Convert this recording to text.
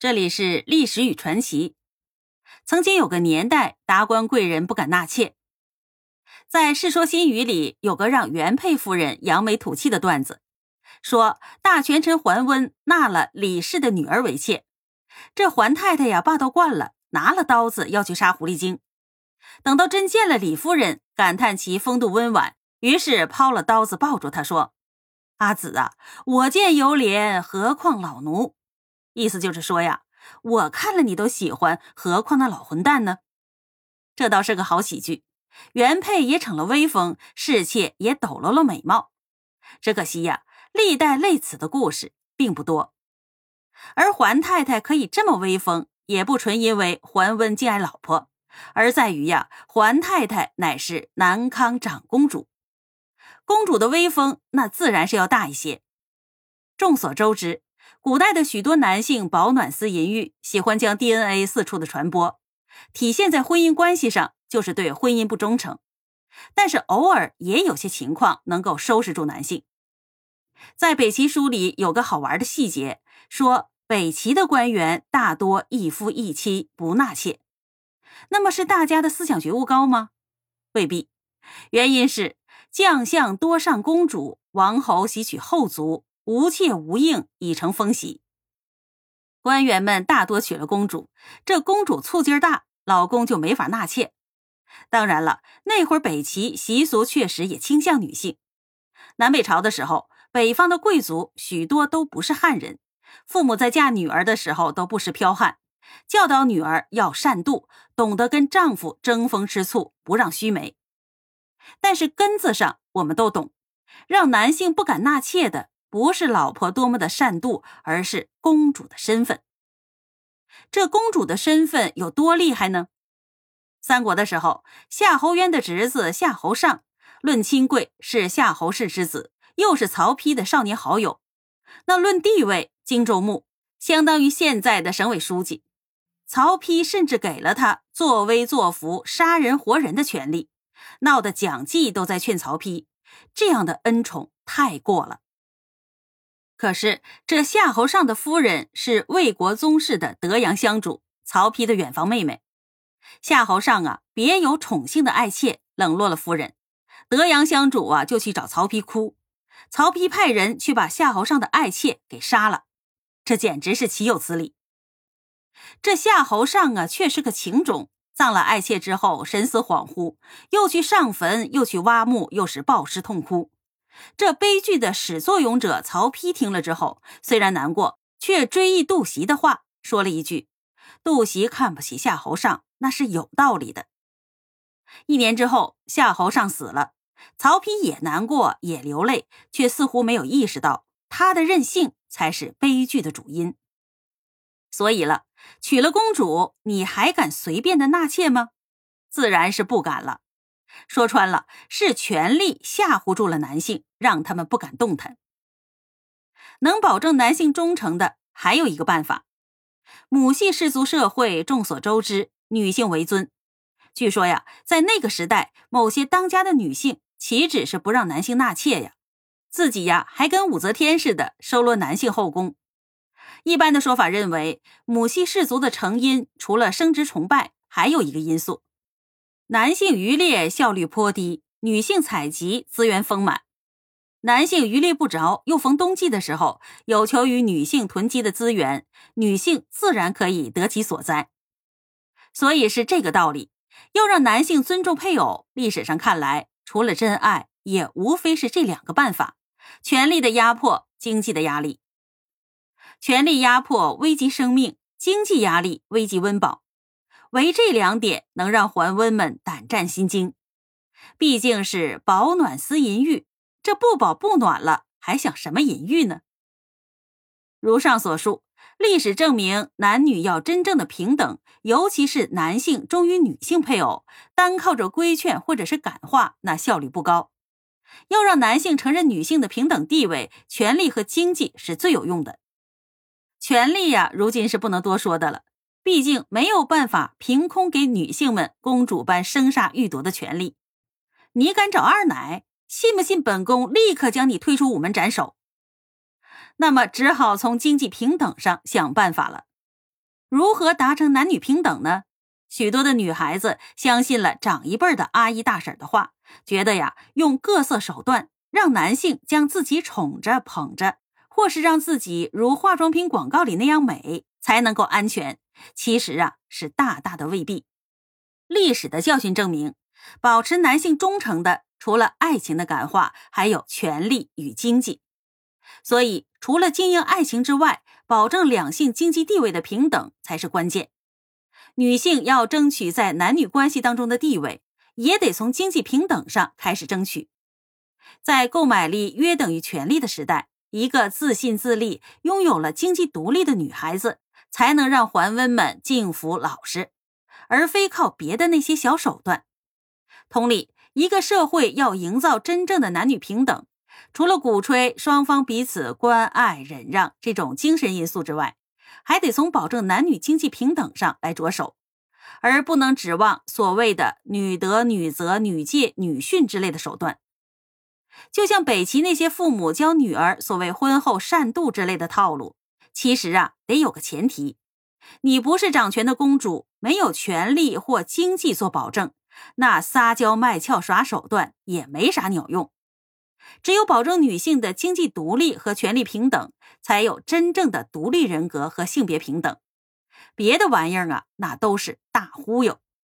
这里是历史与传奇。曾经有个年代，达官贵人不敢纳妾。在《世说新语》里有个让原配夫人扬眉吐气的段子，说大权臣桓温纳了李氏的女儿为妾，这桓太太呀霸道惯了，拿了刀子要去杀狐狸精。等到真见了李夫人，感叹其风度温婉，于是抛了刀子抱住她说：“阿紫啊，我见犹怜，何况老奴。”意思就是说呀，我看了你都喜欢，何况那老混蛋呢？这倒是个好喜剧，原配也逞了威风，侍妾也抖落了美貌。只可惜呀，历代类此的故事并不多。而桓太太可以这么威风，也不纯因为桓温敬爱老婆，而在于呀，桓太太乃是南康长公主，公主的威风那自然是要大一些。众所周知。古代的许多男性饱暖思淫欲，喜欢将 DNA 四处的传播，体现在婚姻关系上就是对婚姻不忠诚。但是偶尔也有些情况能够收拾住男性。在北齐书里有个好玩的细节，说北齐的官员大多一夫一妻不纳妾。那么是大家的思想觉悟高吗？未必，原因是将相多上公主，王侯喜娶后族。无妾无应已成风习，官员们大多娶了公主，这公主醋劲儿大，老公就没法纳妾。当然了，那会儿北齐习俗确实也倾向女性。南北朝的时候，北方的贵族许多都不是汉人，父母在嫁女儿的时候都不识剽悍，教导女儿要善妒，懂得跟丈夫争风吃醋，不让须眉。但是根子上我们都懂，让男性不敢纳妾的。不是老婆多么的善妒，而是公主的身份。这公主的身份有多厉害呢？三国的时候，夏侯渊的侄子夏侯尚，论亲贵是夏侯氏之子，又是曹丕的少年好友。那论地位，荆州牧相当于现在的省委书记。曹丕甚至给了他作威作福、杀人活人的权利，闹得蒋济都在劝曹丕，这样的恩宠太过了。可是，这夏侯尚的夫人是魏国宗室的德阳香主，曹丕的远房妹妹。夏侯尚啊，别有宠幸的爱妾，冷落了夫人。德阳香主啊，就去找曹丕哭。曹丕派人去把夏侯尚的爱妾给杀了，这简直是岂有此理！这夏侯尚啊，却是个情种，葬了爱妾之后，神思恍惚，又去上坟，又去挖墓，又是暴尸痛哭。这悲剧的始作俑者曹丕听了之后，虽然难过，却追忆杜袭的话，说了一句：“杜袭看不起夏侯尚，那是有道理的。”一年之后，夏侯尚死了，曹丕也难过，也流泪，却似乎没有意识到他的任性才是悲剧的主因。所以了，娶了公主，你还敢随便的纳妾吗？自然是不敢了。说穿了，是权力吓唬住了男性，让他们不敢动弹。能保证男性忠诚的还有一个办法：母系氏族社会众所周知，女性为尊。据说呀，在那个时代，某些当家的女性岂止是不让男性纳妾呀，自己呀还跟武则天似的收罗男性后宫。一般的说法认为，母系氏族的成因除了生殖崇拜，还有一个因素。男性渔猎效率颇低，女性采集资源丰满。男性渔猎不着，又逢冬季的时候，有求于女性囤积的资源，女性自然可以得其所在。所以是这个道理。要让男性尊重配偶，历史上看来，除了真爱，也无非是这两个办法：权力的压迫，经济的压力。权力压迫危及生命，经济压力危及温饱。唯这两点能让桓温们胆战心惊，毕竟是保暖思淫欲，这不保不暖了，还想什么淫欲呢？如上所述，历史证明男女要真正的平等，尤其是男性忠于女性配偶，单靠着规劝或者是感化，那效率不高。要让男性承认女性的平等地位，权利和经济是最有用的。权利呀，如今是不能多说的了。毕竟没有办法凭空给女性们公主般生杀予夺的权利。你敢找二奶？信不信本宫立刻将你推出午门斩首？那么只好从经济平等上想办法了。如何达成男女平等呢？许多的女孩子相信了长一辈的阿姨大婶的话，觉得呀，用各色手段让男性将自己宠着捧着，或是让自己如化妆品广告里那样美，才能够安全。其实啊，是大大的未必。历史的教训证明，保持男性忠诚的，除了爱情的感化，还有权力与经济。所以，除了经营爱情之外，保证两性经济地位的平等才是关键。女性要争取在男女关系当中的地位，也得从经济平等上开始争取。在购买力约等于权力的时代，一个自信自立、拥有了经济独立的女孩子，才能让桓温们敬服老实，而非靠别的那些小手段。同理，一个社会要营造真正的男女平等，除了鼓吹双方彼此关爱忍让这种精神因素之外，还得从保证男女经济平等上来着手，而不能指望所谓的女德、女责、女戒、女训之类的手段。就像北齐那些父母教女儿所谓婚后善妒之类的套路，其实啊，得有个前提：你不是掌权的公主，没有权利或经济做保证，那撒娇卖俏耍手段也没啥鸟用。只有保证女性的经济独立和权利平等，才有真正的独立人格和性别平等。别的玩意儿啊，那都是大忽悠。